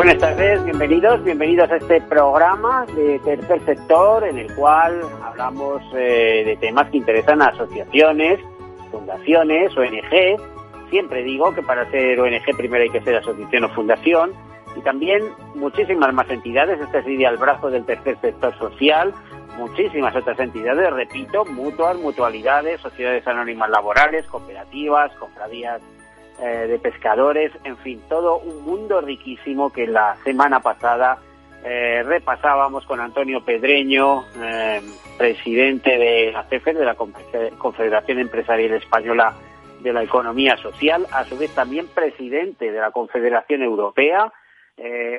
Buenas tardes, bienvenidos, bienvenidos a este programa de tercer sector en el cual hablamos eh, de temas que interesan a asociaciones, fundaciones, ONG. Siempre digo que para ser ONG primero hay que ser asociación o fundación y también muchísimas más entidades. Este sería el brazo del tercer sector social. Muchísimas otras entidades, repito, mutuas, mutualidades, sociedades anónimas laborales, cooperativas, cofradías eh, de pescadores, en fin, todo un mundo riquísimo que la semana pasada eh, repasábamos con Antonio Pedreño, eh, presidente de la CEFER, de la Confederación Empresarial Española de la Economía Social, a su vez también presidente de la Confederación Europea,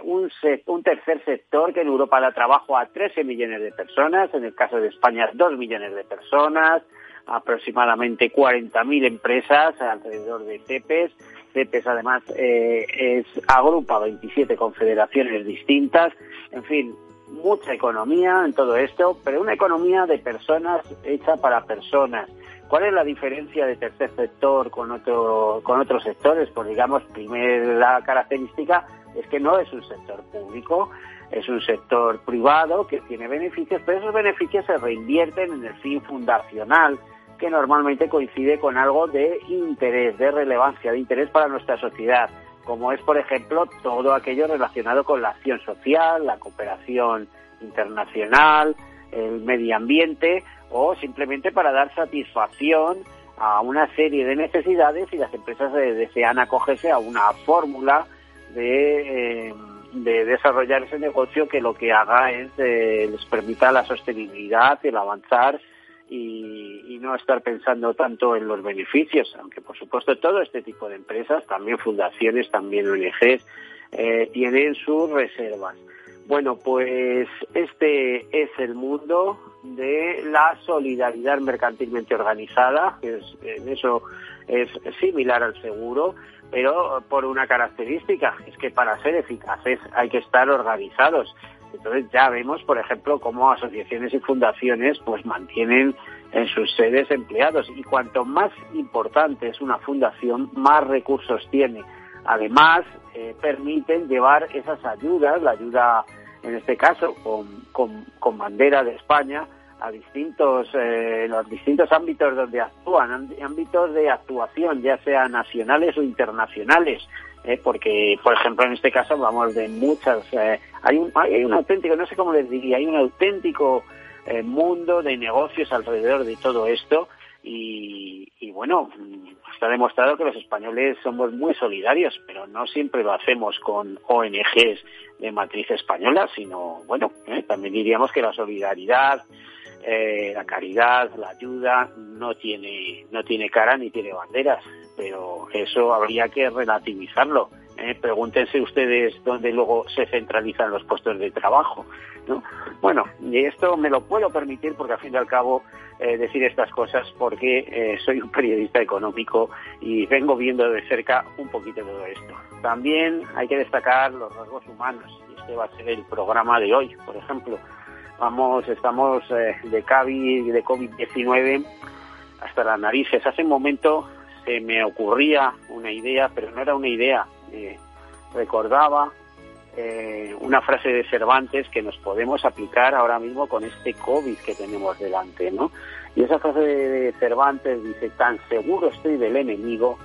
un, un, tercer sector que en Europa da trabajo a 13 millones de personas, en el caso de España 2 millones de personas, aproximadamente 40.000 empresas alrededor de CEPES. CEPES además eh, es, agrupa 27 confederaciones distintas. En fin, mucha economía en todo esto, pero una economía de personas hecha para personas. ¿Cuál es la diferencia de tercer sector con, otro, con otros sectores? Pues digamos, primera característica es que no es un sector público, es un sector privado que tiene beneficios, pero esos beneficios se reinvierten en el fin fundacional, que normalmente coincide con algo de interés, de relevancia, de interés para nuestra sociedad, como es, por ejemplo, todo aquello relacionado con la acción social, la cooperación internacional, el medio ambiente o simplemente para dar satisfacción a una serie de necesidades y las empresas desean acogerse a una fórmula de, eh, de desarrollar ese negocio que lo que haga es eh, les permita la sostenibilidad, el avanzar y, no estar pensando tanto en los beneficios, aunque por supuesto todo este tipo de empresas, también fundaciones, también ONGs, eh, tienen sus reservas. Bueno, pues este es el mundo de la solidaridad mercantilmente organizada, que es, en eso es similar al seguro, pero por una característica, es que para ser eficaces hay que estar organizados. Entonces ya vemos, por ejemplo, cómo asociaciones y fundaciones pues mantienen en sus sedes empleados y cuanto más importante es una fundación, más recursos tiene. Además, eh, permiten llevar esas ayudas, la ayuda en este caso con, con, bandera de España, a distintos eh, los distintos ámbitos donde actúan, ámbitos de actuación, ya sean nacionales o internacionales. ¿eh? porque, por ejemplo, en este caso vamos de muchas, eh, hay, un, hay un auténtico, no sé cómo les diría, hay un auténtico eh, mundo de negocios alrededor de todo esto y, y, bueno, está demostrado que los españoles somos muy solidarios, pero no siempre lo hacemos con ONGs de matriz española, sino, bueno, también diríamos que la solidaridad, la caridad, la ayuda no tiene, no tiene cara ni tiene banderas pero eso habría que relativizarlo. ¿eh? Pregúntense ustedes dónde luego se centralizan los puestos de trabajo. ¿no? Bueno, y esto me lo puedo permitir porque al fin y al cabo eh, decir estas cosas porque eh, soy un periodista económico y vengo viendo de cerca un poquito todo esto. También hay que destacar los rasgos humanos y este va a ser el programa de hoy, por ejemplo. Vamos, estamos de COVID, de COVID-19 hasta las narices. Hace un momento se me ocurría una idea, pero no era una idea. Eh, recordaba eh, una frase de Cervantes que nos podemos aplicar ahora mismo con este COVID que tenemos delante, ¿no? Y esa frase de Cervantes dice, tan seguro estoy del enemigo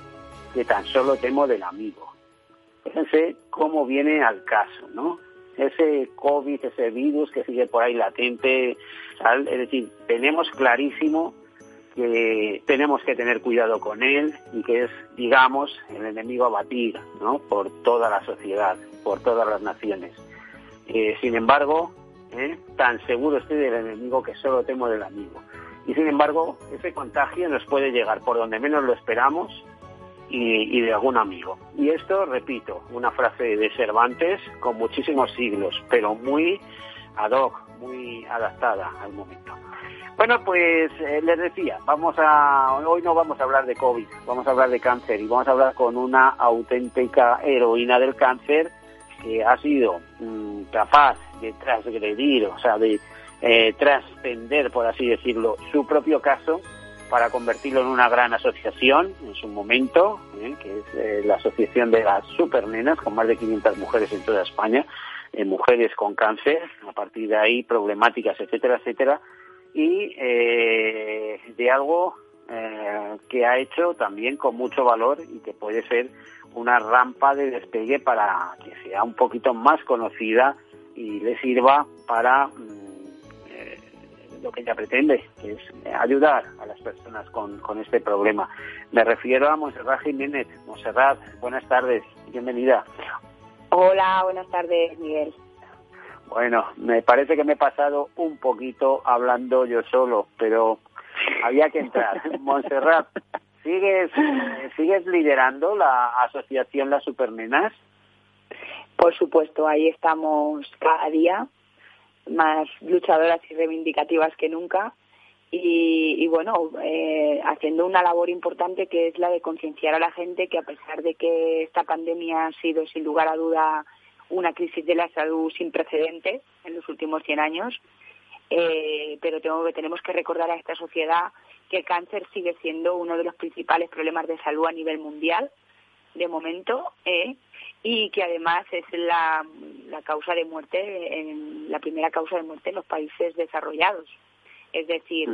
que tan solo temo del amigo. Fíjense cómo viene al caso, ¿no? Ese COVID, ese virus que sigue por ahí latente, es decir, tenemos clarísimo que tenemos que tener cuidado con él y que es, digamos, el enemigo a batir ¿no? por toda la sociedad, por todas las naciones. Eh, sin embargo, ¿eh? tan seguro estoy del enemigo que solo temo del amigo. Y sin embargo, ese contagio nos puede llegar por donde menos lo esperamos y, y de algún amigo. Y esto, repito, una frase de Cervantes con muchísimos siglos, pero muy ad hoc, muy adaptada al momento. Bueno, pues eh, les decía, vamos a hoy no vamos a hablar de COVID, vamos a hablar de cáncer y vamos a hablar con una auténtica heroína del cáncer que ha sido mm, capaz de transgredir, o sea, de eh, trascender, por así decirlo, su propio caso para convertirlo en una gran asociación en su momento, eh, que es la Asociación de las Supernenas, con más de 500 mujeres en toda España, mujeres con cáncer, a partir de ahí problemáticas, etcétera, etcétera, y eh, de algo eh, que ha hecho también con mucho valor y que puede ser una rampa de despegue para que sea un poquito más conocida y le sirva para mm, eh, lo que ella pretende, que es ayudar a las personas con, con este problema. Me refiero a Monserrat Jiménez. Monserrat, buenas tardes, bienvenida. Hola, buenas tardes, Miguel. Bueno, me parece que me he pasado un poquito hablando yo solo, pero había que entrar. Montserrat, ¿sigues, ¿sigues liderando la asociación Las Supernenas? Por supuesto, ahí estamos cada día, más luchadoras y reivindicativas que nunca. Y, bueno, eh, haciendo una labor importante que es la de concienciar a la gente que a pesar de que esta pandemia ha sido sin lugar a duda una crisis de la salud sin precedentes en los últimos 100 años, eh, pero tenemos que recordar a esta sociedad que el cáncer sigue siendo uno de los principales problemas de salud a nivel mundial, de momento, eh, y que además es la, la causa de muerte, en, la primera causa de muerte en los países desarrollados. Es decir,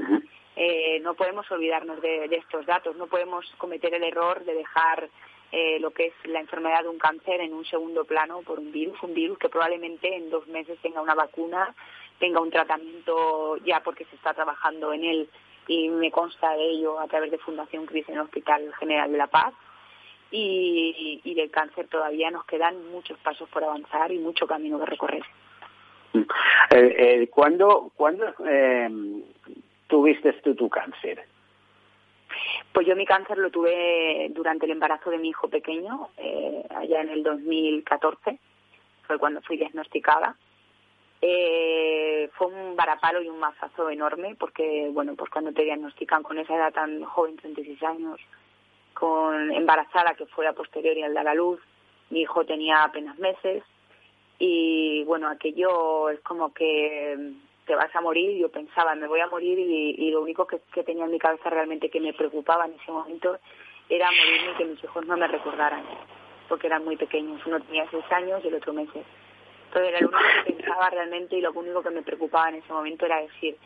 eh, no podemos olvidarnos de, de, estos datos, no podemos cometer el error de dejar eh, lo que es la enfermedad de un cáncer en un segundo plano por un virus, un virus que probablemente en dos meses tenga una vacuna, tenga un tratamiento ya porque se está trabajando en él. Y me consta de ello a través de Fundación Cris en el Hospital General de la Paz. Y, y, del cáncer todavía nos quedan muchos pasos por avanzar y mucho camino que recorrer. Eh, eh, ¿Cuándo, ¿cuándo eh, tuviste tú tu cáncer? Pues yo mi cáncer lo tuve durante el embarazo de mi hijo pequeño, eh, allá en el 2014, fue cuando fui diagnosticada. Eh, fue un varapalo y un mazazo enorme porque, bueno, pues cuando te diagnostican con esa edad tan joven, 36 años, con embarazada que fue a posteriori al dar la luz, mi hijo tenía apenas meses. Y, bueno, aquello es como que te vas a morir, yo pensaba, me voy a morir y, lo único que, tenía en mi cabeza realmente que me preocupaba en ese momento era morirme y que mis hijos no me recordaran, porque eran muy pequeños, uno tenía seis años y el otro meses. Entonces era lo único que pensaba realmente y lo único que me preocupaba en ese momento era decir,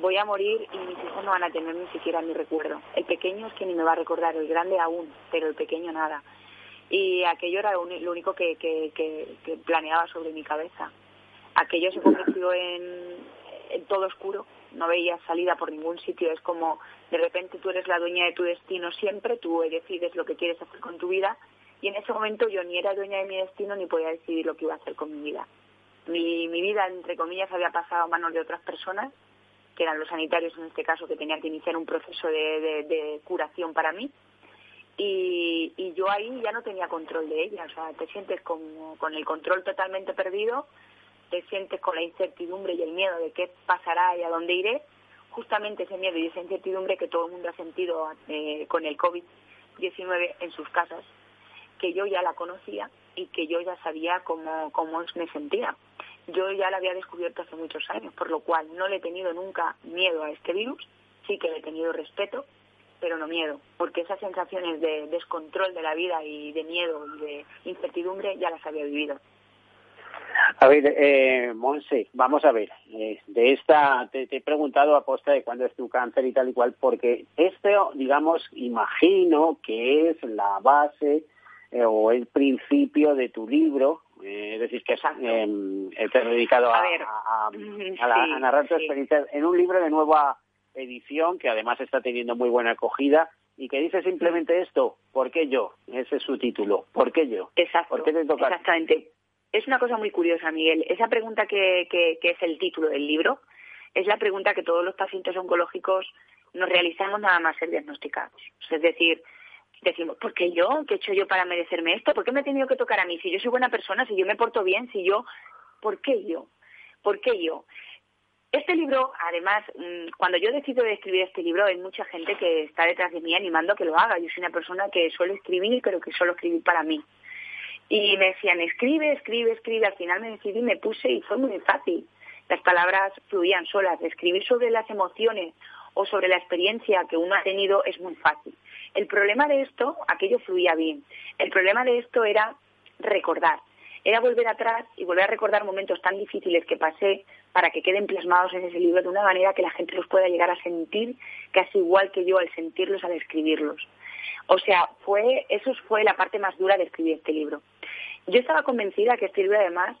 voy a morir y mis hijos no van a tener ni siquiera mi recuerdo. El pequeño es que ni me va a recordar, el grande aún, pero el pequeño nada. Y aquello era lo, único que, que planeaba sobre mi cabeza. Aquello se convirtió en, todo oscuro, no veías salida por ningún sitio, es como de repente tú eres la dueña de tu destino siempre, tú decides lo que quieres hacer con tu vida y en ese momento yo ni era dueña de mi destino ni podía decidir lo que iba a hacer con mi vida. Mi, mi vida, entre comillas, había pasado a manos de otras personas, que eran los sanitarios en este caso, que tenían que iniciar un proceso de, curación para mí. Y, yo ahí ya no tenía control de ella, o sea, te sientes como con el control totalmente perdido te sientes con la incertidumbre y el miedo de qué pasará y a dónde iré, justamente ese miedo y esa incertidumbre que todo el mundo ha sentido eh, con el COVID-19 en sus casas, que yo ya la conocía y que yo ya sabía cómo me sentía. Yo ya la había descubierto hace muchos años, por lo cual no le he tenido nunca miedo a este virus, sí que le he tenido respeto, pero no miedo, porque esas sensaciones de descontrol de la vida y de miedo y de incertidumbre ya las había vivido. A ver, eh, Monse, vamos a ver. Eh, de esta, te, he preguntado a posta de cuándo es tu cáncer y tal y cual, porque esto, digamos, imagino que es la base eh, o el principio de tu libro, eh, es decir, que eh, te he dedicado a, a, a, narrar tu experiencia en un libro de nueva edición que además está teniendo muy buena acogida y que dice simplemente esto, ¿por qué yo? Ese es su título, ¿por qué yo? Exacto, ¿Por qué te toca? exactamente es una cosa muy curiosa, Miguel. Esa pregunta que, que, es el título del libro es la pregunta que todos los pacientes oncológicos nos realizamos nada más ser diagnosticados. Es decir, decimos, ¿por qué yo? ¿Qué he hecho yo para merecerme esto? ¿Por qué me he tenido que tocar a mí? Si yo soy buena persona, si yo me porto bien, si yo... ¿Por qué yo? ¿Por qué yo? Este libro, además, mm, cuando yo decido de escribir este libro, hay mucha gente que está detrás de mí animando a que lo haga. Yo soy una persona que suelo escribir, pero que suelo escribir para mí. Y me decían, escribe, escribe, escribe. Al final me decidí, me puse y fue muy fácil. Las palabras fluían solas. Escribir sobre las emociones o sobre la experiencia que uno ha tenido es muy fácil. El problema de esto, aquello fluía bien. El problema de esto era recordar era volver atrás y volver a recordar momentos tan difíciles que pasé para que queden plasmados en ese libro de una manera que la gente los pueda llegar a sentir casi igual que yo al sentirlos, al escribirlos. O sea, fue, eso fue la parte más dura de escribir este libro. Yo estaba convencida que este libro además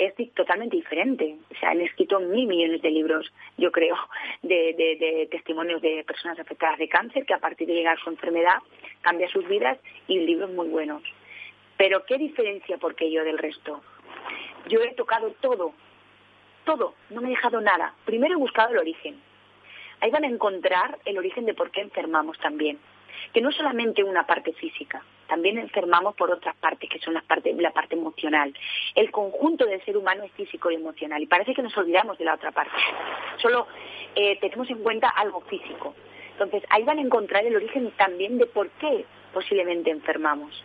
es totalmente diferente. O sea, han escrito mil millones de libros, yo creo, de, testimonios de personas afectadas de cáncer que a partir de llegar a su enfermedad cambia sus vidas y libros muy buenos. Pero ¿qué diferencia porque yo del resto? Yo he tocado todo, todo, no me he dejado nada. Primero he buscado el origen. Ahí van a encontrar el origen de por qué enfermamos también. Que no solamente una parte física, también enfermamos por otras partes, que son las la parte emocional. El conjunto del ser humano es físico y emocional, y parece que nos olvidamos de la otra parte. Solo eh, tenemos en cuenta algo físico. Entonces, ahí van a encontrar el origen también de por qué posiblemente enfermamos.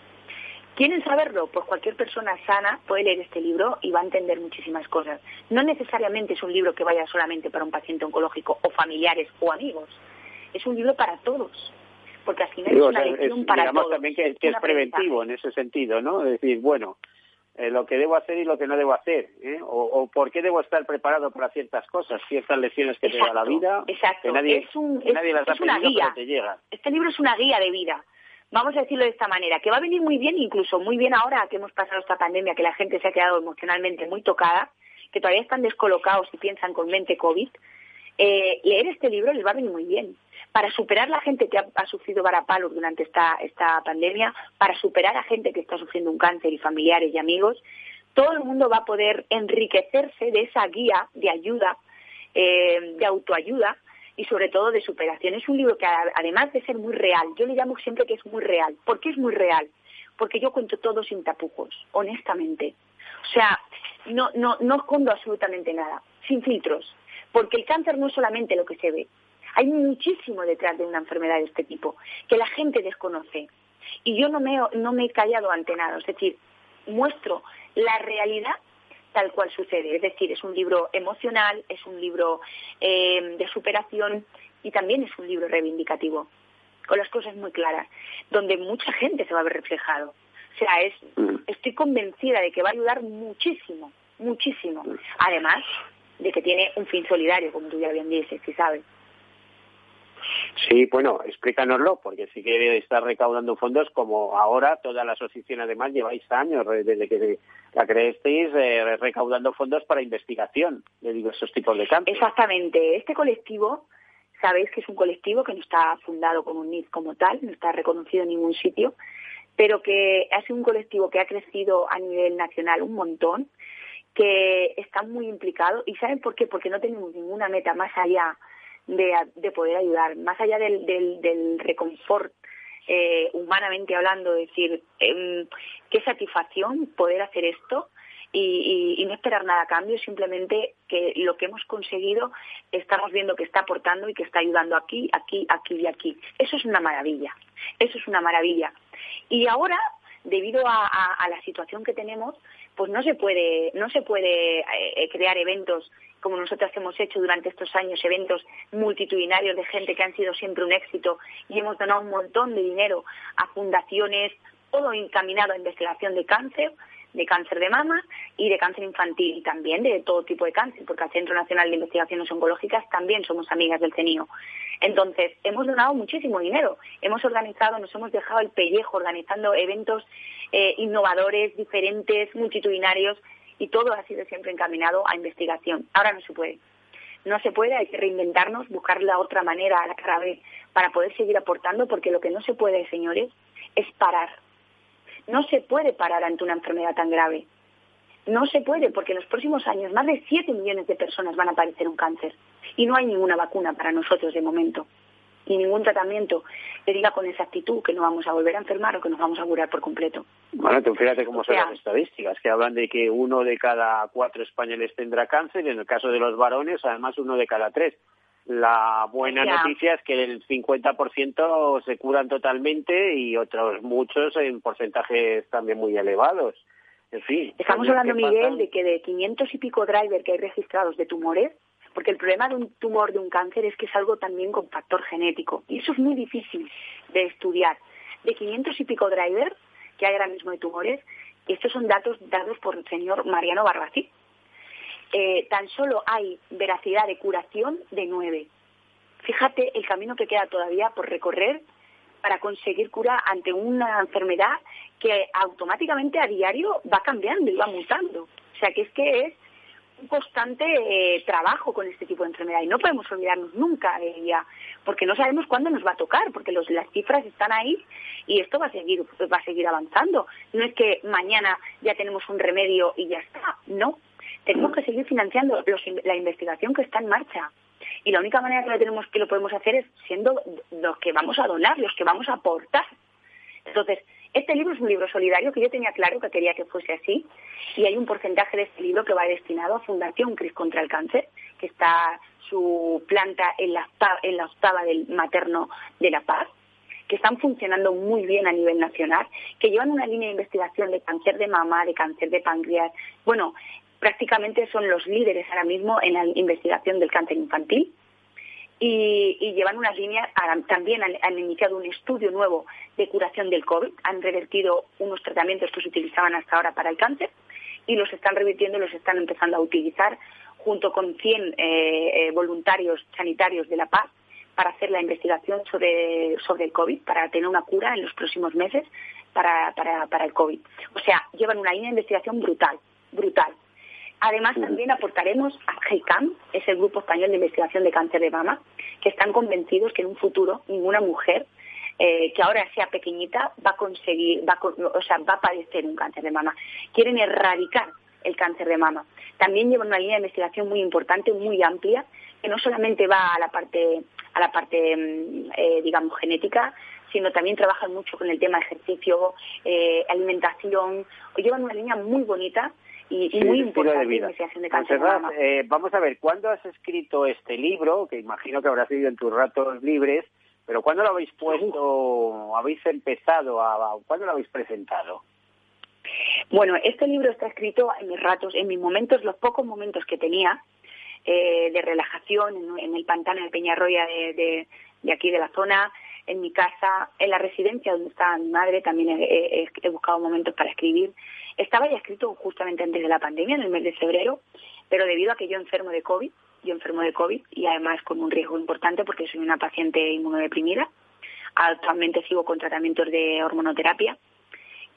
¿Quieren saberlo? Pues cualquier persona sana puede leer este libro y va a entender muchísimas cosas. No necesariamente es un libro que vaya solamente para un paciente oncológico o familiares o amigos. Es un libro para todos. Porque al final es una lección para digamos también que, es preventivo en ese sentido, ¿no? Es decir, bueno, eh, lo que debo hacer y lo que no debo hacer, ¿eh? o, por qué debo estar preparado para ciertas cosas, ciertas lecciones que te da la vida, exacto. que nadie, es nadie las es una guía. Este libro es una guía de vida vamos a decirlo de esta manera, que va a venir muy bien, incluso muy bien ahora que hemos pasado esta pandemia, que la gente se ha quedado emocionalmente muy tocada, que todavía están descolocados y piensan con mente COVID, eh, leer este libro les va a venir muy bien. Para superar la gente que ha, sufrido varapalos durante esta, esta pandemia, para superar a gente que está sufriendo un cáncer y familiares y amigos, todo el mundo va a poder enriquecerse de esa guía de ayuda, eh, de autoayuda, y sobre todo de superación. Es un libro que además de ser muy real, yo le llamo siempre que es muy real. ¿Por qué es muy real? Porque yo cuento todo sin tapujos, honestamente. O sea, no, no, no escondo absolutamente nada, sin filtros. Porque el cáncer no es solamente lo que se ve. Hay muchísimo detrás de una enfermedad de este tipo que la gente desconoce. Y yo no me, no me he callado ante nada. Es decir, muestro la realidad tal cual sucede. Es decir, es un libro emocional, es un libro eh, de superación y también es un libro reivindicativo, con las cosas muy claras, donde mucha gente se va a ver reflejado. O sea, es, mm. estoy convencida de que va a ayudar muchísimo, muchísimo. Además de que tiene un fin solidario, como tú ya bien dices, si sabes. Sí, bueno, explícanoslo, porque si quiere estar recaudando fondos, como ahora toda la asociación además lleváis años desde que la creasteis eh, recaudando fondos para investigación de diversos tipos de cáncer. Exactamente. Este colectivo, sabéis que es un colectivo que no está fundado como un NID como tal, no está reconocido en ningún sitio, pero que sido un colectivo que ha crecido a nivel nacional un montón, que está muy implicado. ¿Y saben por qué? Porque no tenemos ninguna meta más allá de, poder ayudar, más allá del, del, del reconfort eh, humanamente hablando, decir, em, qué satisfacción poder hacer esto y, y, no esperar nada a cambio, simplemente que lo que hemos conseguido estamos viendo que está aportando y que está ayudando aquí, aquí, aquí y aquí. Eso es una maravilla, eso es una maravilla. Y ahora, debido a, a la situación que tenemos, pues no se puede, no se puede eh, crear eventos como nosotros hemos hecho durante estos años, eventos multitudinarios de gente que han sido siempre un éxito y hemos donado un montón de dinero a fundaciones, todo encaminado a investigación de cáncer, de cáncer de mama y de cáncer infantil y también de todo tipo de cáncer, porque al Centro Nacional de Investigaciones Oncológicas también somos amigas del CENIO. Entonces, hemos donado muchísimo dinero, hemos organizado, nos hemos dejado el pellejo organizando eventos eh, innovadores, diferentes, multitudinarios y todo ha sido siempre encaminado a investigación. Ahora no se puede. No se puede, hay que reinventarnos, buscar la otra manera a la cara B para poder seguir aportando, porque lo que no se puede, señores, es parar. No se puede parar ante una enfermedad tan grave. No se puede, porque en los próximos años más de 7 millones de personas van a padecer un cáncer y no hay ninguna vacuna para nosotros de momento. Y ningún tratamiento le diga con exactitud que no vamos a volver a enfermar o que nos vamos a curar por completo. Bueno, tú fíjate cómo son las estadísticas, que hablan de que uno de cada cuatro españoles tendrá cáncer, y en el caso de los varones, además uno de cada tres. La buena noticia es que el 50% se curan totalmente y otros muchos en porcentajes también muy elevados. En fin. Estamos hablando, Miguel, de que de 500 y pico drivers que hay registrados de tumores, porque el problema de un tumor, de un cáncer, es que es algo también con factor genético. Y eso es muy difícil de estudiar. De 500 y pico drivers que hay ahora mismo de tumores, estos son datos dados por el señor Mariano Barbací, eh, tan solo hay veracidad de curación de nueve. Fíjate el camino que queda todavía por recorrer para conseguir cura ante una enfermedad que automáticamente a diario va cambiando y va mutando. O sea que es que es un constante eh, trabajo con este tipo de enfermedad y no podemos olvidarnos nunca de ella porque no sabemos cuándo nos va a tocar porque los, las cifras están ahí y esto va a seguir va a seguir avanzando no es que mañana ya tenemos un remedio y ya está no tenemos que seguir financiando la investigación que está en marcha. Y la única manera que lo, tenemos, que lo podemos hacer es siendo los que vamos a donar, los que vamos a aportar. Entonces, este libro es un libro solidario que yo tenía claro que quería que fuese así y hay un porcentaje de este libro que va destinado a Fundación Cris contra el Cáncer, que está su planta en la, octava del materno de La Paz que están funcionando muy bien a nivel nacional, que llevan una línea de investigación de cáncer de mama, de cáncer de páncreas. Bueno, prácticamente son los líderes ahora mismo en la investigación del cáncer infantil y, llevan unas líneas, también han, iniciado un estudio nuevo de curación del COVID, han revertido unos tratamientos que se utilizaban hasta ahora para el cáncer y los están revirtiendo y los están empezando a utilizar junto con 100 eh, eh, voluntarios sanitarios de La Paz para hacer la investigación sobre, sobre el COVID, para tener una cura en los próximos meses para, para, para el COVID. O sea, llevan una línea de investigación brutal, brutal. Además, también aportaremos a GEICAM, es el Grupo Español de Investigación de Cáncer de Mama, que están convencidos que en un futuro ninguna mujer eh, que ahora sea pequeñita va a conseguir, va o sea, va a padecer un cáncer de mama. Quieren erradicar el cáncer de mama. También llevan una línea de investigación muy importante, muy amplia, que no solamente va a la parte, a la parte mm, eh, digamos, genética, sino también trabajan mucho con el tema de ejercicio, eh, alimentación, llevan una línea muy bonita y, muy importante de vida. de cáncer eh, vamos a ver, ¿cuándo has escrito este libro? Que imagino que habrás vivido en tus ratos libres, pero ¿cuándo lo habéis puesto, habéis empezado, a, ¿cuándo lo habéis presentado? Bueno, este libro está escrito en mis ratos, en mis momentos, los pocos momentos que tenía eh, de relajación en, el pantano de Peñarroya de, de, aquí de la zona, en mi casa, en la residencia donde está mi madre, también he buscado momentos para escribir. Estaba ya escrito justamente antes de la pandemia, en el mes de febrero, pero debido a que yo enfermo de COVID, yo enfermo de COVID y además con un riesgo importante porque soy una paciente inmunodeprimida. Actualmente sigo con tratamientos de hormonoterapia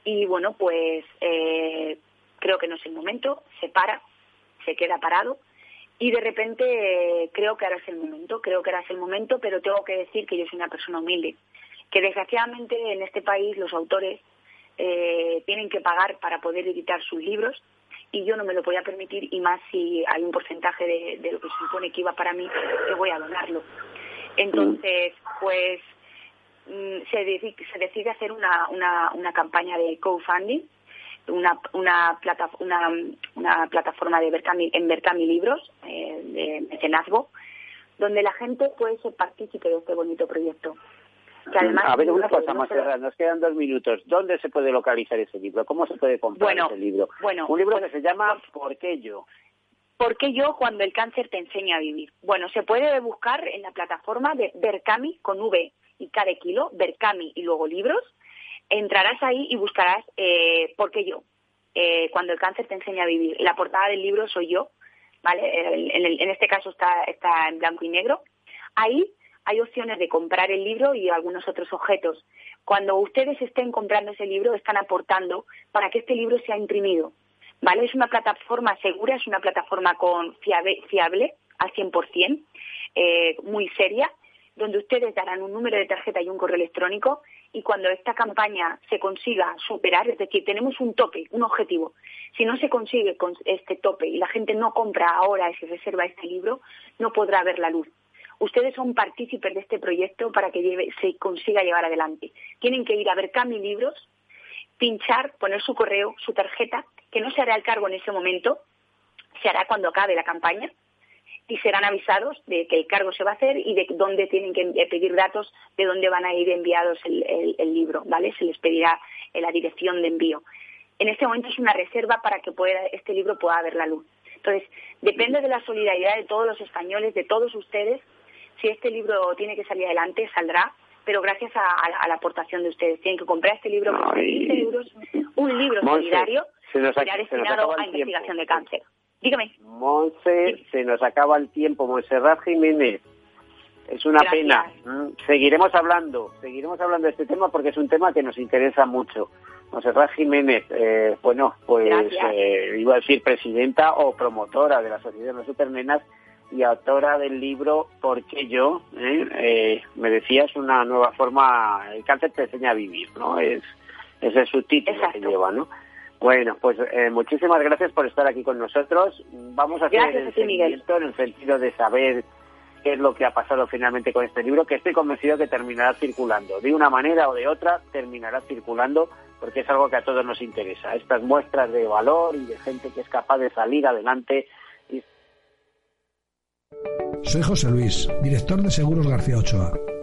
y bueno, pues eh, creo que no es el momento, se para, se queda parado y de repente eh, creo que ahora es el momento, creo que ahora es el momento, pero tengo que decir que yo soy una persona humilde, que desgraciadamente en este país los autores eh, tienen que pagar para poder editar sus libros y yo no me lo podía permitir y más si hay un porcentaje de, lo que se supone que iba para mí, que voy a donarlo. Entonces, pues mm, se, decide, hacer una, una, una campaña de co-funding, una, una, plata, una, una plataforma de en Berkami Libros, eh, de mecenazgo, donde la gente puede ser partícipe de este bonito proyecto a ver, una cosa más, nos quedan dos minutos. ¿Dónde se puede localizar ese libro? ¿Cómo se puede comprar ese libro? Bueno, Un libro que se llama ¿Por qué yo? ¿Por qué yo cuando el cáncer te enseña a vivir? Bueno, se puede buscar en la plataforma de Berkami con V y de kilo, Berkami y luego libros. Entrarás ahí y buscarás eh, ¿Por qué yo? Eh, cuando el cáncer te enseña a vivir. La portada del libro soy yo, ¿vale? En, este caso está, está en blanco y negro. Ahí hay opciones de comprar el libro y algunos otros objetos. Cuando ustedes estén comprando ese libro, están aportando para que este libro sea imprimido. ¿Vale? Es una plataforma segura, es una plataforma con fiable, fiable al 100%, eh, muy seria, donde ustedes darán un número de tarjeta y un correo electrónico y cuando esta campaña se consiga superar, es decir, tenemos un tope, un objetivo, si no se consigue con este tope y la gente no compra ahora y se reserva este libro, no podrá ver la luz. Ustedes son partícipes de este proyecto para que se consiga llevar adelante. Tienen que ir a ver Cami Libros, pinchar, poner su correo, su tarjeta, que no se hará el cargo en ese momento, se hará cuando acabe la campaña y serán avisados de que el cargo se va a hacer y de dónde tienen que pedir datos, de dónde van a ir enviados el, libro, ¿vale? Se les pedirá la dirección de envío. En este momento es una reserva para que pueda, este libro pueda ver la luz. Entonces, depende de la solidaridad de todos los españoles, de todos ustedes. Si este libro tiene que salir adelante, saldrá, pero gracias a, la aportación de ustedes. Tienen que comprar este libro por 15 euros, un libro solidario, se nos destinado a investigación de cáncer. Dígame. Monse, se nos acaba el tiempo. Monserrat Jiménez, es una pena. Mm, seguiremos hablando, seguiremos hablando de este tema porque es un tema que nos interesa mucho. Monserrat Jiménez, eh, bueno, pues eh, iba a decir presidenta o promotora de la Sociedad de las Supernenas y autora del libro ¿Por qué yo? ¿Eh? me decías una nueva forma, el cáncer te enseña a vivir, ¿no? Es, ese es su título que lleva, ¿no? Bueno, pues eh, muchísimas gracias por estar aquí con nosotros. Vamos a hacer el seguimiento en el sentido de saber qué es lo que ha pasado finalmente con este libro, que estoy convencido que terminará circulando. De una manera o de otra, terminará circulando porque es algo que a todos nos interesa. Estas muestras de valor y de gente que es capaz de salir adelante. Soy José Luis, director de Seguros García Ochoa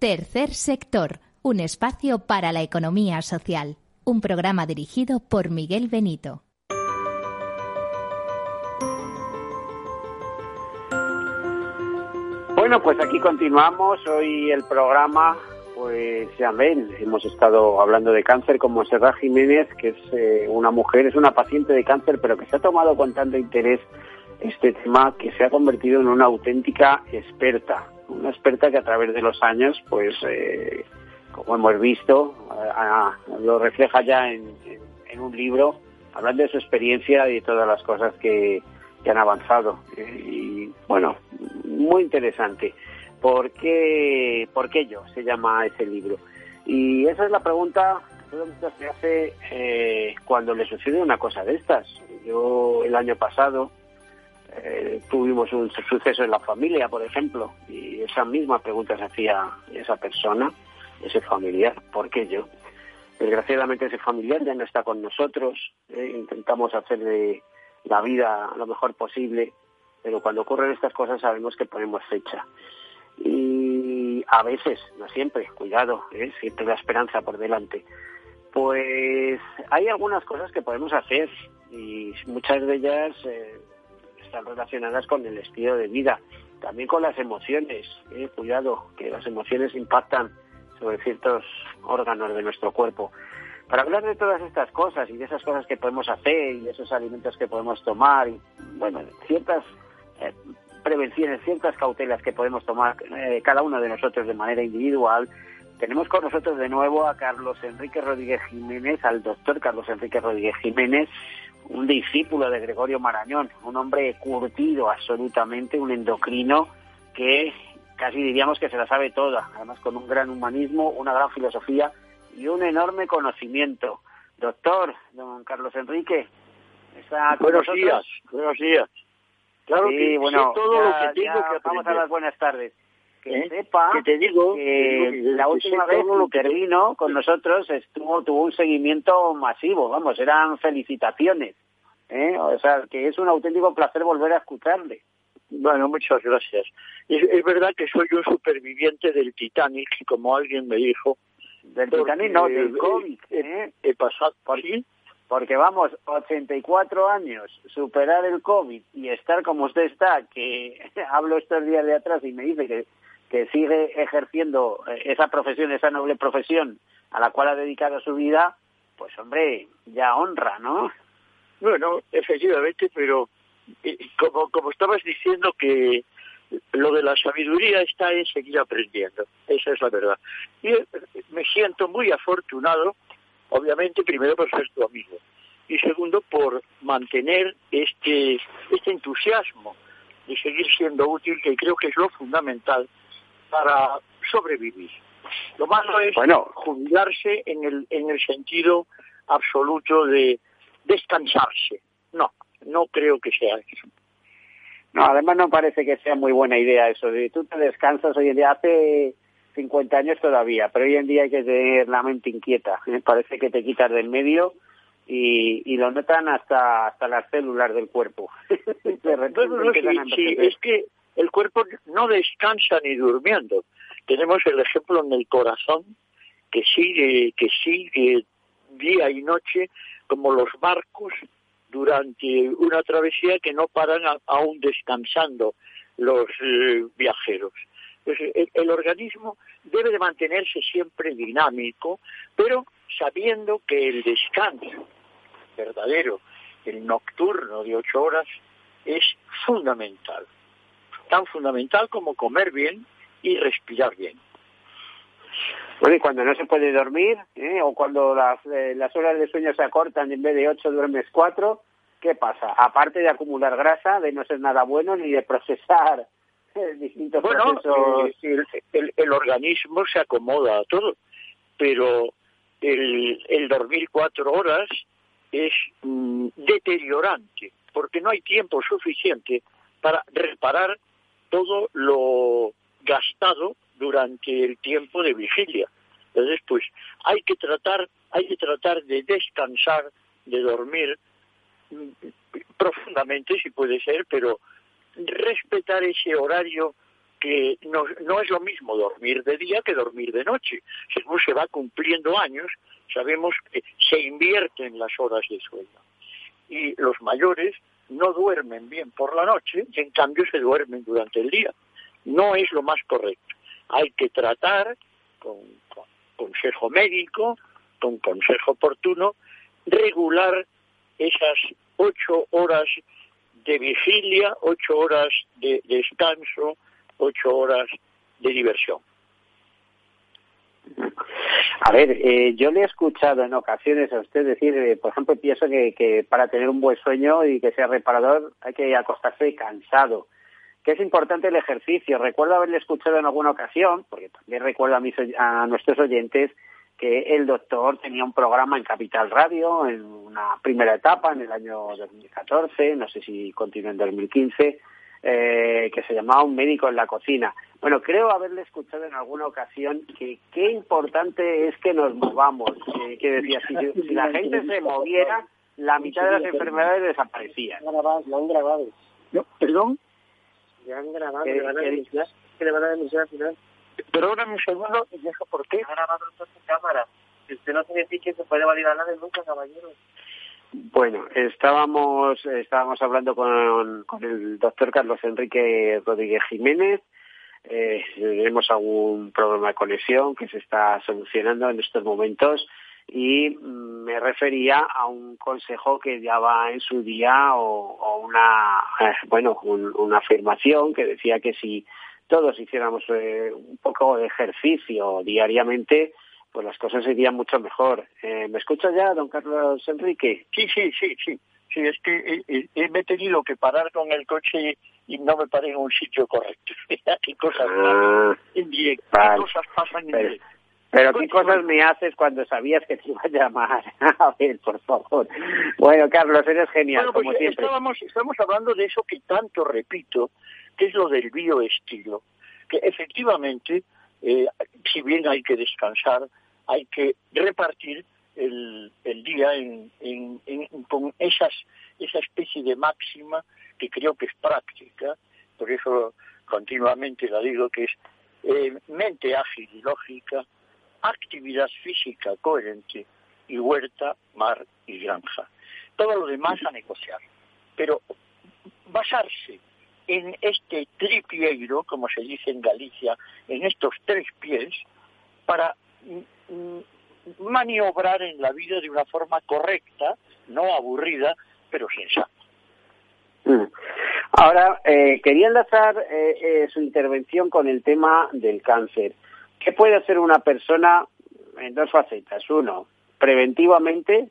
Tercer sector, un espacio para la economía social. Un programa dirigido por Miguel Benito. Bueno, pues aquí continuamos. Hoy el programa, pues ya ven, hemos estado hablando de cáncer con Monserrat Jiménez, que es eh, una mujer, es una paciente de cáncer, pero que se ha tomado con tanto interés este tema que se ha convertido en una auténtica experta. Una experta que a través de los años, pues, eh, como hemos visto, lo refleja ya en, un libro, hablando de su experiencia y de todas las cosas que, que han avanzado. Y bueno, muy interesante. ¿Por qué, ¿Por qué yo? Se llama ese libro. Y esa es la pregunta que se hace eh, cuando le sucede una cosa de estas. Yo el año pasado eh, tuvimos un suceso en la familia, por ejemplo, y esa misma pregunta se hacía esa persona, ese familiar, ¿por qué yo? Desgraciadamente ese familiar ya no está con nosotros, eh, intentamos hacer de la vida lo mejor posible, pero cuando ocurren estas cosas sabemos que ponemos fecha. Y a veces, no siempre, cuidado, ¿eh? siempre la esperanza por delante. Pues hay algunas cosas que podemos hacer y muchas de ellas eh, están relacionadas con el estilo de vida, también con las emociones. ¿eh? Cuidado, que las emociones impactan sobre ciertos órganos de nuestro cuerpo. Para hablar de todas estas cosas y de esas cosas que podemos hacer y de esos alimentos que podemos tomar, y, bueno, ciertas eh, prevenciones, ciertas cautelas que podemos tomar eh, cada uno de nosotros de manera individual, tenemos con nosotros de nuevo a Carlos Enrique Rodríguez Jiménez, al doctor Carlos Enrique Rodríguez Jiménez, un discípulo de Gregorio Marañón, un hombre curtido absolutamente, un endocrino que casi diríamos que se la sabe toda, además con un gran humanismo, una gran filosofía y un enorme conocimiento. Doctor, don Carlos Enrique, está con buenos nosotros? días, buenos días. Claro sí, que bueno, todo ya- lo que tengo ya que aprender. Vamos a las buenas tardes. Que ¿Eh? sepa Que te digo, que la última vez que lo que- intervino con nosotros estuvo tuvo un seguimiento masivo, vamos, eran felicitaciones. ¿eh? O sea, que es un auténtico placer volver a escucharle. Bueno, muchas gracias. Es, es verdad que soy un superviviente del Titanic, como alguien me dijo. Del Porque, Titanic, no, del COVID. He, ¿eh? he pasado, Por- ¿sí? Porque vamos, 84 años, superar el COVID y estar como usted está, que hablo estos días de atrás y me dice que, que sigue ejerciendo eh, esa profesión, esa noble profesión a la cual ha dedicado su vida, pues hombre, ya honra, ¿no? Bueno, efectivamente, pero eh, como, como estabas diciendo que lo de la sabiduría está en seguir aprendiendo, esa es la verdad. Y eh, me siento muy afortunado, obviamente, primero por ser tu amigo y segundo por mantener este, este entusiasmo de seguir siendo útil, que creo que es lo fundamental para sobrevivir. Lo malo es Bueno. jubilarse en el, en el sentido absoluto de descansarse. No, no creo que sea eso. No, además no parece que sea muy buena idea eso de tú te descansas hoy en día. Hace 50 años todavía, pero hoy en día hay que tener la mente inquieta. Parece que te quitas del medio y, y lo notan hasta hasta las células del cuerpo. De repente No, no, sí, es que el cuerpo no descansa ni durmiendo. Tenemos el ejemplo en el corazón que sigue, que sigue día y noche como los barcos durante una travesía que no paran aún descansando los eh, viajeros. Pues, el, el organismo debe de mantenerse siempre dinámico, pero sabiendo que el descanso verdadero, el nocturno de ocho horas, es fundamental. Tan fundamental como comer bien y respirar bien. Bueno, y cuando no se puede dormir, ¿eh? o cuando las, eh, las horas de sueño se acortan en vez de ocho duermes cuatro, ¿qué pasa? Aparte de acumular grasa, de no ser nada bueno, ni de procesar eh, distintos Bueno, procesos. el, el- el organismo se acomoda a todo, pero el, el dormir cuatro horas es mm, deteriorante, porque no hay tiempo suficiente para reparar todo lo gastado durante el tiempo de vigilia. Entonces, pues hay que tratar, hay que tratar de descansar, de dormir mm, profundamente, si puede ser, pero respetar ese horario que no, no, es lo mismo dormir de día que dormir de noche. Según se va cumpliendo años, sabemos que se invierten las horas de sueño. Y los mayores no duermen bien por la noche y en cambio se duermen durante el día. No es lo más correcto. Hay que tratar con, consejo médico, con consejo oportuno, regular esas ocho horas de vigilia, ocho horas de descanso, ocho horas de diversión. A ver, eh, yo le he escuchado en ocasiones a usted decir, eh, por ejemplo, pienso que, para tener un buen sueño y que sea reparador hay que acostarse cansado, que es importante el ejercicio. Recuerdo haberle escuchado en alguna ocasión, porque también recuerdo a, mis, a nuestros oyentes, que el doctor tenía un programa en Capital Radio en una primera etapa en el año 2014, no sé si continúa en 2015, eh, que se llamaba Un médico en la cocina. Bueno, creo haberle escuchado en alguna ocasión que qué importante es que nos movamos. Eh, que decía, si, si, la gente se moviera, la mitad de las enfermedades desaparecían. Lo han grabado. No, ¿Perdón? Ya han grabado, que le van a denunciar, que le van a denunciar al final. Perdóname un segundo, ¿y eso por qué? Han grabado en su cámara. Si usted no tiene que se puede validar nada nunca, caballero. Bueno, estábamos, estábamos hablando con, con el doctor Carlos Enrique Rodríguez Jiménez. Eh, tenemos algún problema de conexión que se está solucionando en estos momentos y me refería a un consejo que daba en su día o, una, eh, bueno, un, una afirmación que decía que si todos hiciéramos eh, un poco de ejercicio diariamente, pues las cosas serían mucho mejor. Eh, ¿Me escucha ya, don Carlos Enrique? Sí, sí, sí, sí. Sí, es que eh, me he tenido que parar con el coche y no me paré en un sitio correcto. ¿Qué cosas ah? ¿Qué cosas pasan en pero, directo? Pero ¿qué cosas me haces cuando sabías que te iba a llamar? A ver, por favor. Bueno, Carlos, eres genial, bueno, pues como siempre. Estábamos, estamos hablando de eso que tanto repito, que es lo del bioestilo. Que efectivamente, eh, si bien hay que descansar, hay que repartir el, el día en, en, con esas, esa especie de máxima que creo que es práctica, por eso continuamente la digo que es eh, mente ágil y lógica, actividad física coherente y huerta, mar y granja. Todo lo demás a negociar. Pero basarse en este tripieiro, como se dice en Galicia, en estos tres pies, para maniobrar en la vida de una forma correcta, no aburrida, pero sensata. Mm. Ahora, eh, quería enlazar eh, eh, su intervención con el tema del cáncer. ¿Qué puede hacer una persona en dos facetas? Uno, preventivamente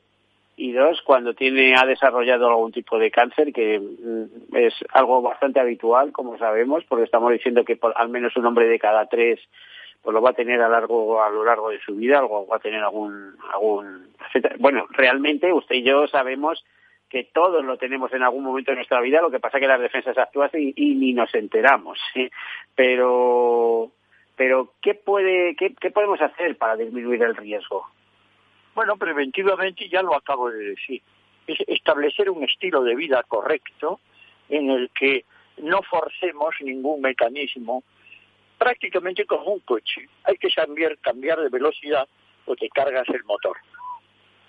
y dos, cuando tiene ha desarrollado algún tipo de cáncer, que mm, es algo bastante habitual, como sabemos, porque estamos diciendo que por, al menos un hombre de cada tres pues lo va a tener a largo a lo largo de su vida, algo va a tener algún algún bueno, realmente usted y yo sabemos que todos lo tenemos en algún momento de nuestra vida, lo que pasa es que las defensas actúan y, ni nos enteramos, ¿sí? pero pero ¿qué puede qué podemos hacer para disminuir el riesgo? Bueno, preventivamente ya lo acabo de decir, es establecer un estilo de vida correcto en el que no forcemos ningún mecanismo prácticamente como un coche. Hay que cambiar, de velocidad o te cargas el motor.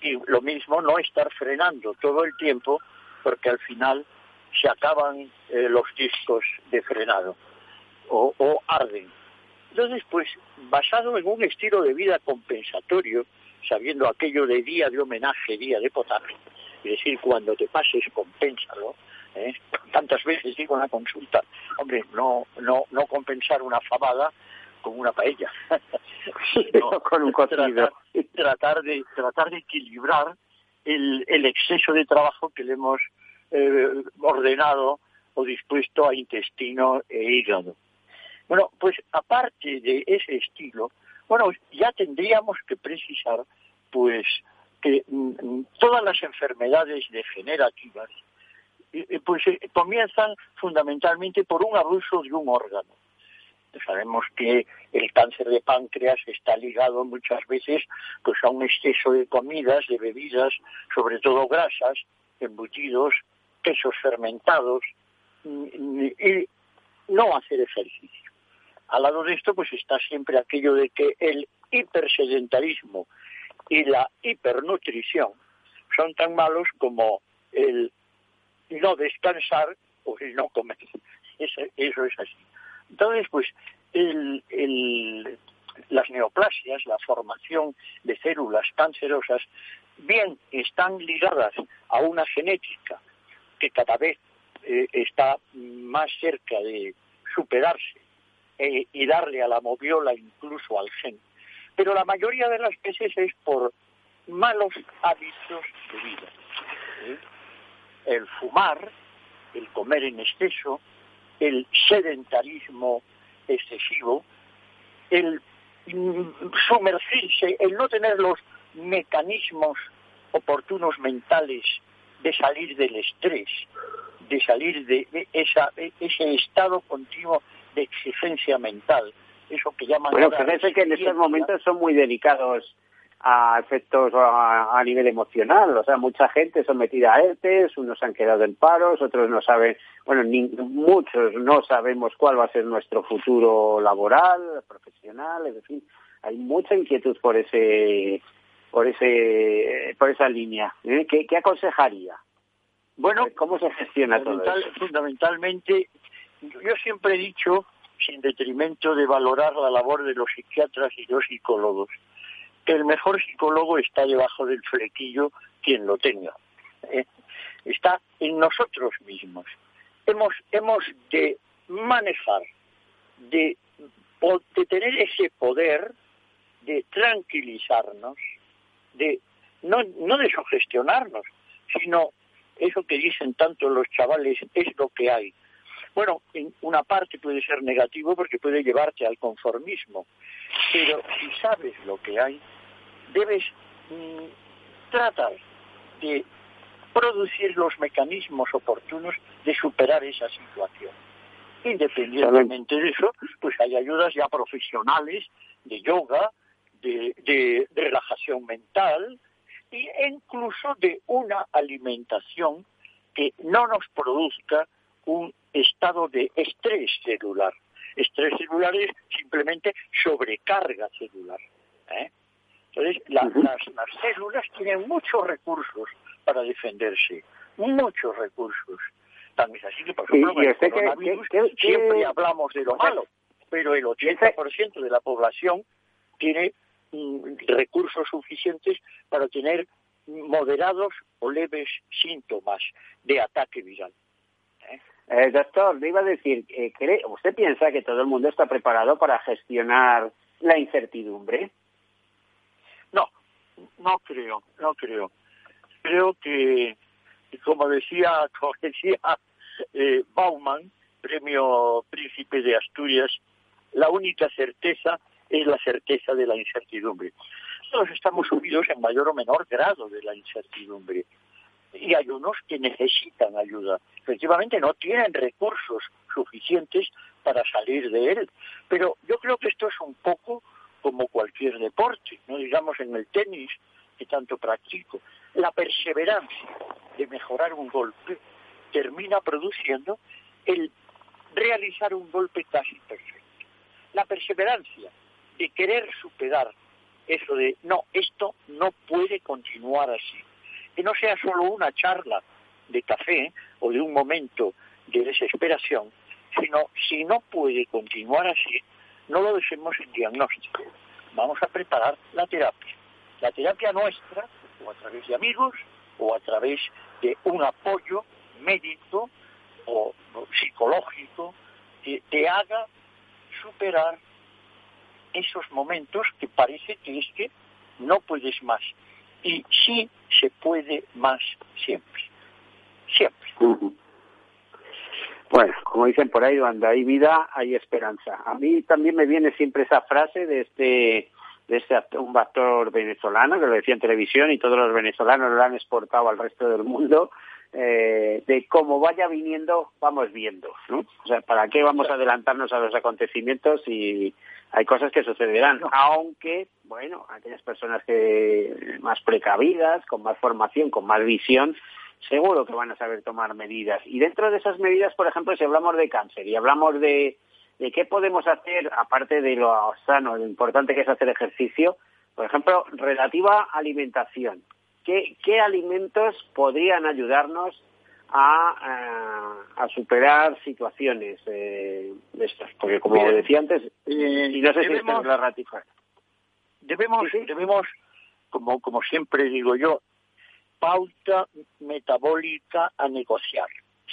Y lo mismo no estar frenando todo el tiempo porque al final se acaban eh, los discos de frenado o, o arden. Entonces, pues, basado en un estilo de vida compensatorio, sabiendo aquello de día de homenaje, día de potaje, es decir, cuando te pases, compénsalo, ¿eh? Tantas veces digo en la consulta, hombre, no, no, no compensar una fabada con una paella. no, con un cocido. Tratar, tratar, de, tratar de equilibrar el, el exceso de trabajo que le hemos eh, ordenado o dispuesto a intestino e hígado. Bueno, pues aparte de ese estilo, bueno, ya tendríamos que precisar, pues, que mm, todas las enfermedades degenerativas pues comienzan fundamentalmente por un abuso de un órgano. Sabemos que el cáncer de páncreas está ligado muchas veces pues a un exceso de comidas, de bebidas, sobre todo grasas, embutidos, quesos fermentados y no hacer ejercicio. Al lado de esto pues está siempre aquello de que el hipersedentarismo y la hipernutrición son tan malos como el no descansar o el no comer. Eso, eso es así. Entonces, pues, el, las neoplasias, la formación de células cancerosas, bien están ligadas a una genética que cada vez eh, está más cerca de superarse eh, y darle a la moviola incluso al gen, pero la mayoría de las veces es por malos hábitos de vida. ¿eh? El fumar, el comer en exceso, el sedentarismo excesivo, el sumergirse, el no tener los mecanismos oportunos mentales de salir del estrés, de salir de, esa, ese estado continuo de exigencia mental, eso que llaman... Bueno, parece que en estos momentos son muy delicados a efectos a, nivel emocional. O sea, mucha gente sometida a ERTES, unos han quedado en paros, otros no saben, bueno, muchos no sabemos cuál va a ser nuestro futuro laboral, profesional, en fin, hay mucha inquietud por ese por ese por esa línea. ¿eh? ¿Qué, aconsejaría? Bueno, ¿cómo se gestiona todo eso? Fundamentalmente, yo siempre he dicho, sin detrimento de valorar la labor de los psiquiatras y los psicólogos, que el mejor psicólogo está debajo del flequillo quien lo tenga. ¿eh? Está en nosotros mismos. Hemos, hemos de manejar, de, tener ese poder de tranquilizarnos, de no, no de sugestionarnos, sino eso que dicen tanto los chavales es lo que hay. Bueno, en una parte puede ser negativo porque puede llevarte al conformismo, pero si sabes lo que hay, debes mm, tratar de producir los mecanismos oportunos de superar esa situación. Independientemente de eso, pues hay ayudas ya profesionales de yoga, de, relajación mental e incluso de una alimentación que no nos produzca un estado de estrés celular. Estrés celular es simplemente sobrecarga celular. ¿eh? Entonces, las, células tienen muchos recursos para defenderse, muchos recursos. También es así que, por ejemplo, el coronavirus siempre hablamos de lo malo, pero el 80% de la población tiene mm, recursos suficientes para tener moderados o leves síntomas de ataque viral. ¿Eh? Eh, doctor, le iba a decir, eh, ¿usted piensa que todo el mundo está preparado para gestionar la incertidumbre? No creo, no creo. Creo que, como decía, como decía eh, Bauman, premio Príncipe de Asturias, la única certeza es la certeza de la incertidumbre. Todos estamos subidos en mayor o menor grado de la incertidumbre. Y hay unos que necesitan ayuda. Efectivamente, no tienen recursos suficientes para salir de él. Pero yo creo que esto es un poco como cualquier deporte, no digamos en el tenis que tanto practico. La perseverancia de mejorar un golpe termina produciendo el realizar un golpe casi perfecto. La perseverancia de querer superar eso de, no, esto no puede continuar así. Que no sea solo una charla de café o de un momento de desesperación, sino si no puede continuar así, no lo dejemos en diagnóstico. Vamos a preparar la terapia. La terapia nuestra, o a través de amigos, o a través de un apoyo médico o, psicológico, que te haga superar esos momentos que parece que es que no puedes más. Y sí se puede más siempre. Siempre. Bueno, como dicen por ahí, cuando hay vida hay esperanza. A mí también me viene siempre esa frase de este de este un actor venezolano que lo decía en televisión y todos los venezolanos lo han exportado al resto del mundo eh, de cómo vaya viniendo vamos viendo ¿no? o sea para qué vamos a adelantarnos a los acontecimientos y hay cosas que sucederán aunque bueno aquellas personas que más precavidas con más formación con más visión seguro que van a saber tomar medidas y dentro de esas medidas por ejemplo si hablamos de cáncer y hablamos de de qué podemos hacer, aparte de lo sano, lo importante que es hacer ejercicio, por ejemplo, relativa alimentación. ¿Qué, qué alimentos podrían ayudarnos a, a, superar situaciones eh, de estas? Porque como decía antes, eh, y no sé debemos, si la ratificar. Debemos, debemos como, como siempre digo yo, pauta metabólica a negociar.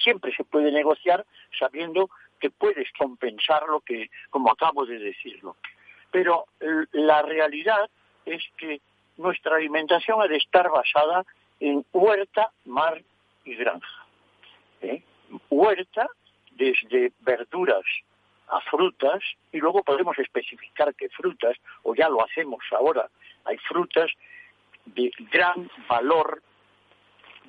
Siempre se puede negociar sabiendo que puedes compensar lo que, como acabo de decirlo. Pero la realidad es que nuestra alimentación ha de estar basada en huerta, mar y granja. ¿eh? Huerta desde verduras a frutas y luego podemos especificar qué frutas, o ya lo hacemos ahora, hay frutas de gran valor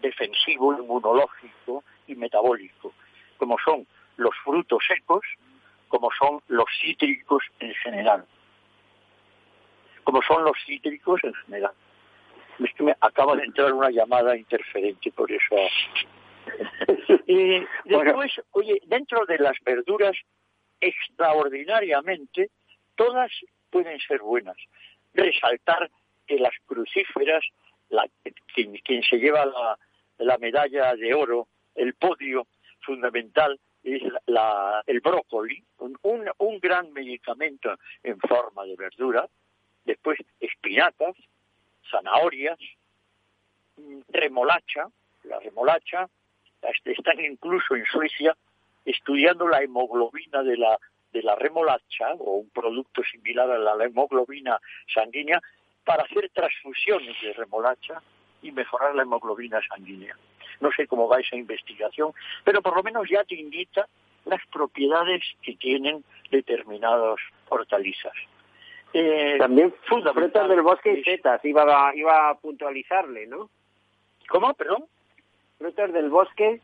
defensivo, inmunológico y metabólico, como son los frutos secos como son los cítricos en general. Como son los cítricos en general. Es que me acaba de entrar una llamada interferente, por eso. y después, oye, dentro de las verduras, extraordinariamente, todas pueden ser buenas. Resaltar que las crucíferas, la, quien, quien, se lleva la, la medalla de oro, el podio fundamental, es la, el brócoli, un, un, gran medicamento en forma de verdura, después espinacas, zanahorias, mm, remolacha, la remolacha, están incluso en Suecia estudiando la hemoglobina de la, de la remolacha o un producto similar a la hemoglobina sanguínea para hacer transfusiones de remolacha y mejorar la hemoglobina sanguínea. No sé cómo va esa investigación, pero por lo menos ya te indica las propiedades que tienen determinadas hortalizas. Eh, También frutas del bosque y setas, iba a, iba a puntualizarle, ¿no? ¿Cómo, perdón? Frutas del bosque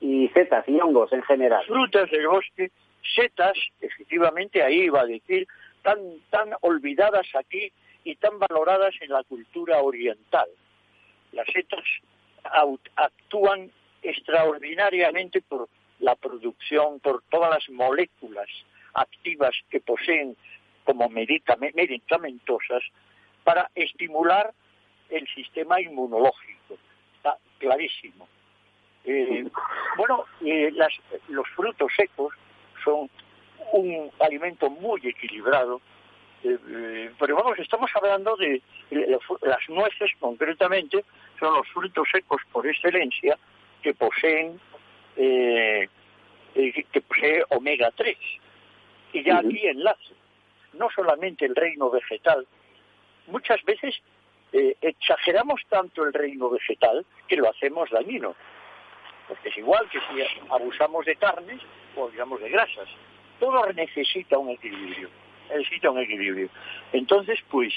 y setas y hongos en general. Frutas del bosque, setas, efectivamente, ahí iba a decir, tan, tan olvidadas aquí y tan valoradas en la cultura oriental. Las setas actúan extraordinariamente por la producción, por todas las moléculas activas que poseen como medicamentosas para estimular el sistema inmunológico. Está clarísimo. Eh, bueno, eh, los frutos secos son un alimento muy equilibrado, eh, pero vamos, estamos hablando de las nueces concretamente, son los frutos secos por excelencia que poseen eh, eh, que posee omega 3. Y ya aquí enlace, no solamente el reino vegetal, muchas veces eh, exageramos tanto el reino vegetal que lo hacemos dañino. Porque es igual que si abusamos de carnes o digamos de grasas. Todo necesita un equilibrio. Necesita un equilibrio. Entonces, pues,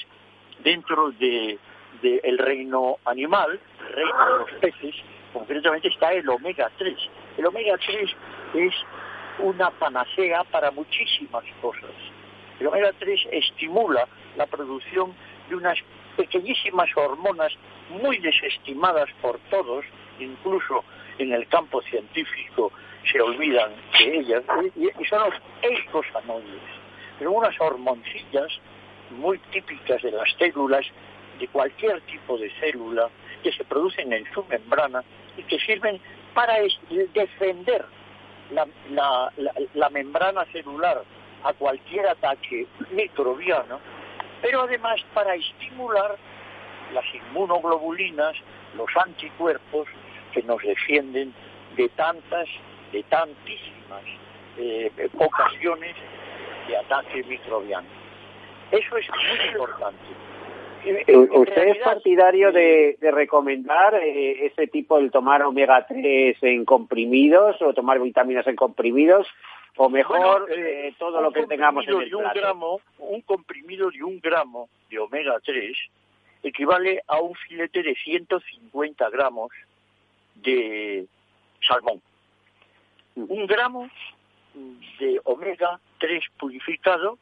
dentro de reino animal, el reino de los peces, concretamente está el omega 3. El omega 3 es una panacea para muchísimas cosas. El omega 3 estimula la producción de unas pequeñísimas hormonas muy desestimadas por todos, incluso en el campo científico se olvidan de ellas, y son los eicosanoides, pero unas hormoncillas muy típicas de las células de cualquier tipo de célula que se producen en su membrana y que sirven para defender la, membrana celular a cualquier ataque microbiano, pero además para estimular las inmunoglobulinas, los anticuerpos que nos defienden de tantas, de tantísimas eh, ocasiones de ataque microbiano. Eso es muy importante. ¿Usted es partidario de, recomendar eh, ese tipo, el tomar omega 3 en comprimidos o tomar vitaminas en comprimidos? o mejor Bueno, eh, eh, todo lo que tengamos en el de un plato. gramo, un comprimido de un gramo de omega 3 equivale a un filete de 150 gramos de salmón. Un gramo de omega 3 purificado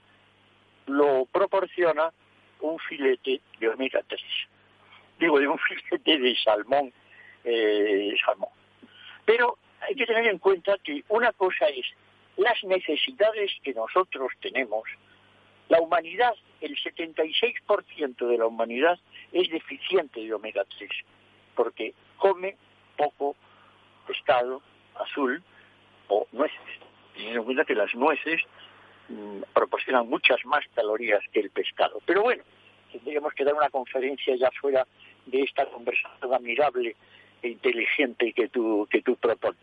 lo proporciona un filete de omega 3. Digo, de un filete de salmón, eh, salmón. Pero hay que tener en cuenta que una cosa es las necesidades que nosotros tenemos. La humanidad, el 76% de la humanidad es deficiente de omega 3, porque come poco pescado azul o nueces. Teniendo en cuenta que las nueces mm, proporcionan muchas más calorías que el pescado. Pero bueno, tendríamos que dar una conferencia ya fuera de esta conversación admirable e inteligente que tú, que tú propones.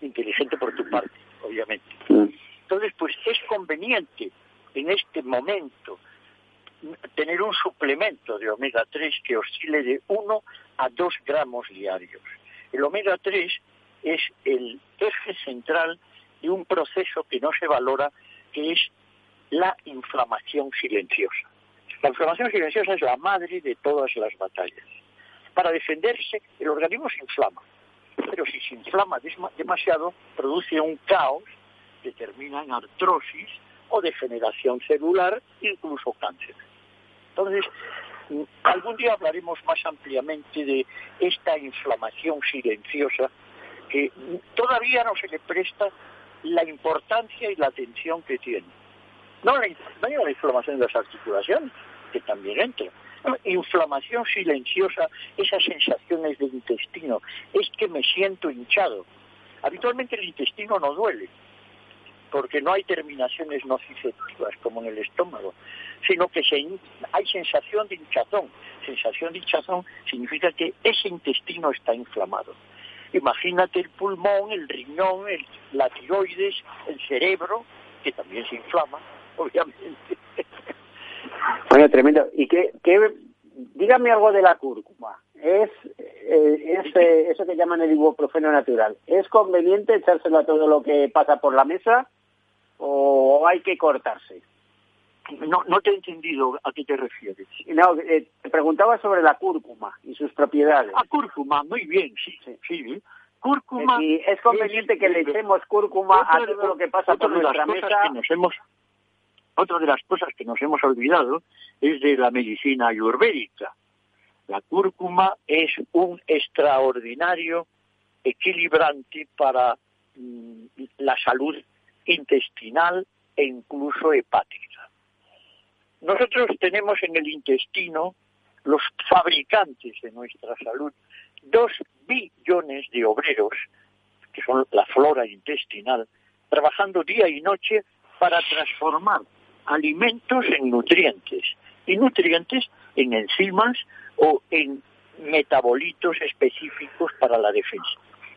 Inteligente por tu parte, obviamente. Entonces, pues es conveniente en este momento tener un suplemento de omega 3 que oscile de 1 a 2 gramos diarios. El omega 3 es el eje central de un proceso que no se valora, que es la inflamación silenciosa. La inflamación silenciosa es la madre de todas las batallas. Para defenderse, el organismo se inflama, pero si se inflama demasiado, produce un caos que termina en artrosis o degeneración celular, incluso cáncer. Entonces, mm, algún día hablaremos más ampliamente de esta inflamación silenciosa que todavía no se le presta la importancia y la atención que tiene. No la, la inflamación de las articulaciones, que también entra. Inflamación silenciosa, esas sensaciones del intestino, es que me siento hinchado. Habitualmente el intestino no duele, porque no hay terminaciones nociceptivas como en el estómago, sino que se hay sensación de hinchazón. Sensación de hinchazón significa que ese intestino está inflamado. Imagínate el pulmón, el riñón, el- la tiroides, el cerebro, que también se inflama, obviamente. Bueno, tremendo. ¿Y qué, qué- dígame algo de la cúrcuma? ¿Es, eh, es eh, eso que llaman el ibuprofeno natural? ¿Es conveniente echárselo a todo lo que pasa por la mesa o hay que cortarse? No, no te he entendido a qué te refieres. No, eh, te preguntaba sobre la cúrcuma y sus propiedades. Ah, cúrcuma, muy bien, sí, sí. Cúrcuma. Y es conveniente que le echemos cúrcuma a todo lo que pasa por nuestra cosas mesa. que nos hemos otra de las cosas que nos hemos olvidado es de la medicina ayurvédica. La cúrcuma es un extraordinario equilibrante para mm, la salud intestinal e incluso hepática. Nosotros tenemos en el intestino los fabricantes de nuestra salud, dos billones de obreros, que son la flora intestinal, trabajando día y noche para transformar alimentos en nutrientes y nutrientes en enzimas o en metabolitos específicos para la defensa.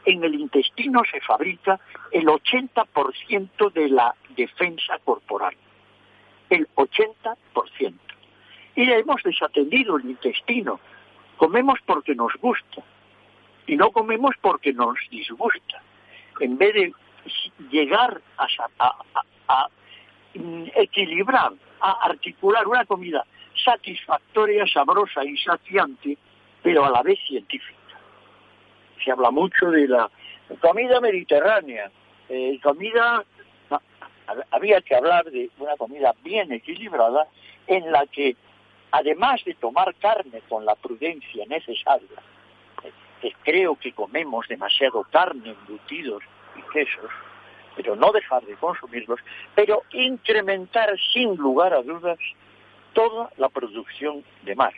En el intestino se fabrica el 80% de la defensa corporal. El 80%. Y le hemos desatendido el intestino. Comemos porque nos gusta y no comemos porque nos disgusta. En vez de llegar a, equilibrar, a articular una comida satisfactoria, sabrosa y saciante, pero a la vez científica. Se habla mucho de la comida mediterránea, eh, comida... había que hablar de una comida bien equilibrada en la que, además de tomar carne con la prudencia necesaria, eh, que creo que comemos demasiado carne, embutidos y quesos, pero no dejar de consumirlos, pero incrementar sin lugar a dudas toda la producción de mar.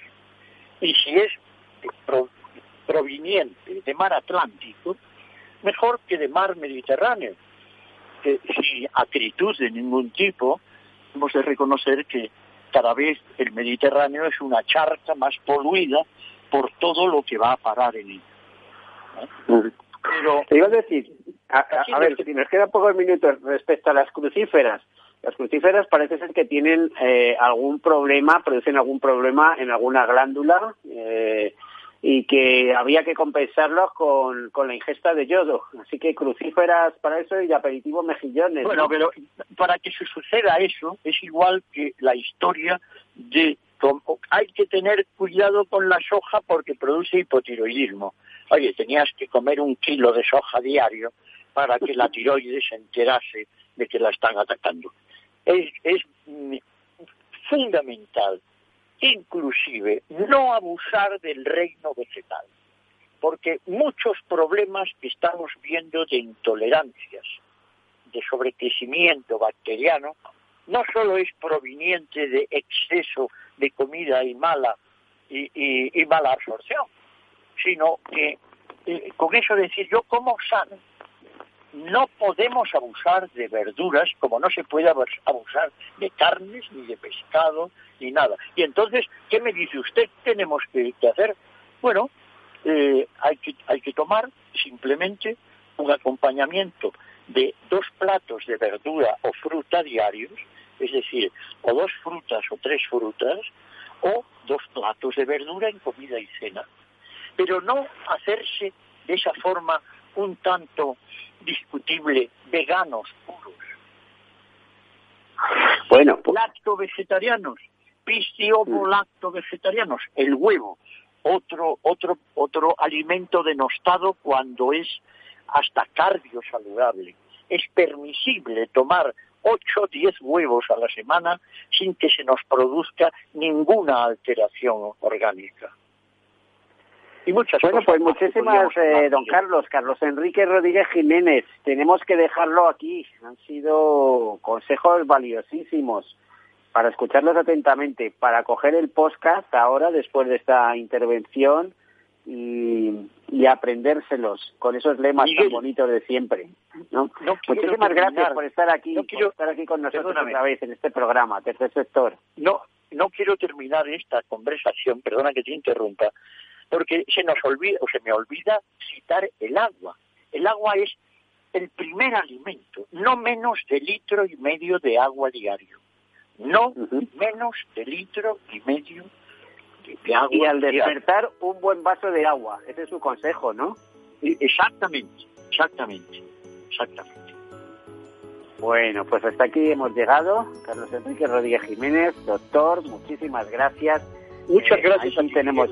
Y si es eh, pro- proveniente de mar Atlántico, mejor que de mar Mediterráneo, que sin acritud de ningún tipo, hemos de reconocer que cada vez el Mediterráneo es una charca más poluida por todo lo que va a parar en él. ¿eh? Pero Te iba a decir, a, a- a ver, si nos quedan pocos minutos respecto a las crucíferas. Las crucíferas parece ser que tienen eh, algún problema, producen algún problema en alguna glándula. eh, y que había que compensarlos con, con la ingesta de yodo. Así que crucíferas para eso y aperitivos mejillones. Bueno, pero para que se suceda eso es igual que la historia de hay que tener cuidado con la soja porque produce hipotiroidismo. Oye, tenías que comer un kilo de soja diario para que la tiroides se enterase de que la están atacando. Es, es mm, fundamental, inclusive, no abusar del reino vegetal, porque muchos problemas que estamos viendo de intolerancias, de sobrecrecimiento bacteriano, no solo es proveniente de exceso de comida y mala y, mala absorción, sino que eh, con eso decir yo como sano no podemos abusar de verduras como no se puede abusar de carnes ni de pescado ni nada. Y entonces, ¿qué me dice usted? Tenemos que, hacer. Bueno, eh, hay, que, hay que tomar simplemente un acompañamiento de dos platos de verdura o fruta diarios es decir, o dos frutas o tres frutas, o dos platos de verdura en comida y cena. Pero no hacerse de esa forma un tanto discutible veganos puros. Bueno, pues... lacto vegetarianos, pistio mm. vegetarianos, el huevo, otro otro otro alimento denostado cuando es hasta cardio saludable. Es permisible tomar 8 o 10 huevos a la semana sin que se nos produzca ninguna alteración orgánica. Y muchas bueno, pues muchísimas, eh, don Carlos, Carlos Enrique Rodríguez Jiménez. Tenemos que dejarlo aquí. Han sido consejos valiosísimos para escucharlos atentamente, para coger el podcast ahora después de esta intervención y, y aprendérselos con esos lemas tan bonitos de siempre. ¿no? Muchísimas gracias por estar aquí, quiero, estar aquí con nosotros otra vez en este programa, Tercer Sector. No, no quiero terminar esta conversación, perdona que te interrumpa, porque se nos olvida o se me olvida citar el agua. El agua es el primer alimento, no menos de litro y medio de agua diario. No menos de litro y medio y al despertar, un buen vaso de agua. Ese es su consejo, ¿no? Exactamente, exactamente, exactamente. Bueno, pues hasta aquí hemos llegado. Carlos Enrique Rodríguez Jiménez, doctor, muchísimas gracias. Muchas eh, gracias. Aquí tenemos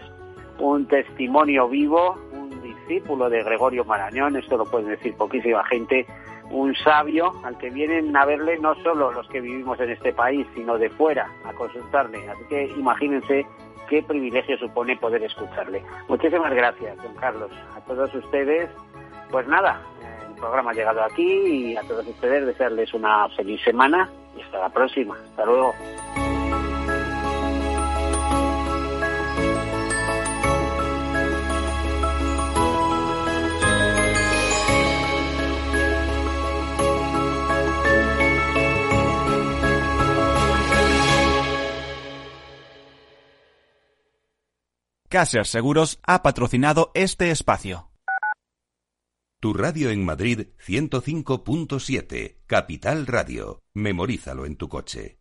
un testimonio vivo, un discípulo de Gregorio Marañón, esto lo puede decir poquísima gente, un sabio al que vienen a verle no solo los que vivimos en este país, sino de fuera a consultarle. Así que imagínense qué privilegio supone poder escucharle. Muchísimas gracias, don Carlos. A todos ustedes, pues nada, el programa ha llegado aquí y a todos ustedes desearles una feliz semana y hasta la próxima. Hasta luego. Caser Seguros ha patrocinado este espacio. Tu radio en Madrid 105.7, Capital Radio. Memorízalo en tu coche.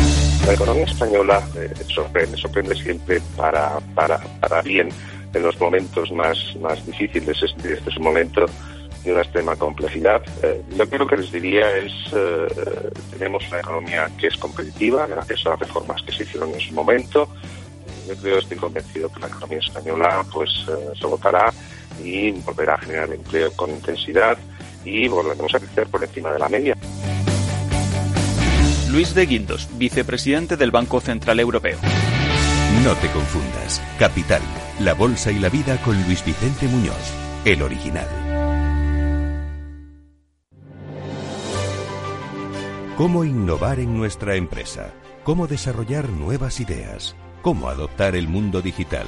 La economía española eh, sorprende, sorprende siempre para, para, para bien en los momentos más, más difíciles. Este, este es un momento de una extrema complejidad. Eh, yo creo que les diría es, eh, tenemos una economía que es competitiva gracias a las reformas que se hicieron en su momento. Yo creo, estoy convencido que la economía española pues se votará y volverá a generar empleo con intensidad y volveremos a crecer por encima de la media. Luis de Guindos, vicepresidente del Banco Central Europeo. No te confundas. Capital, la bolsa y la vida con Luis Vicente Muñoz, el original. ¿Cómo innovar en nuestra empresa? ¿Cómo desarrollar nuevas ideas? ¿Cómo adoptar el mundo digital?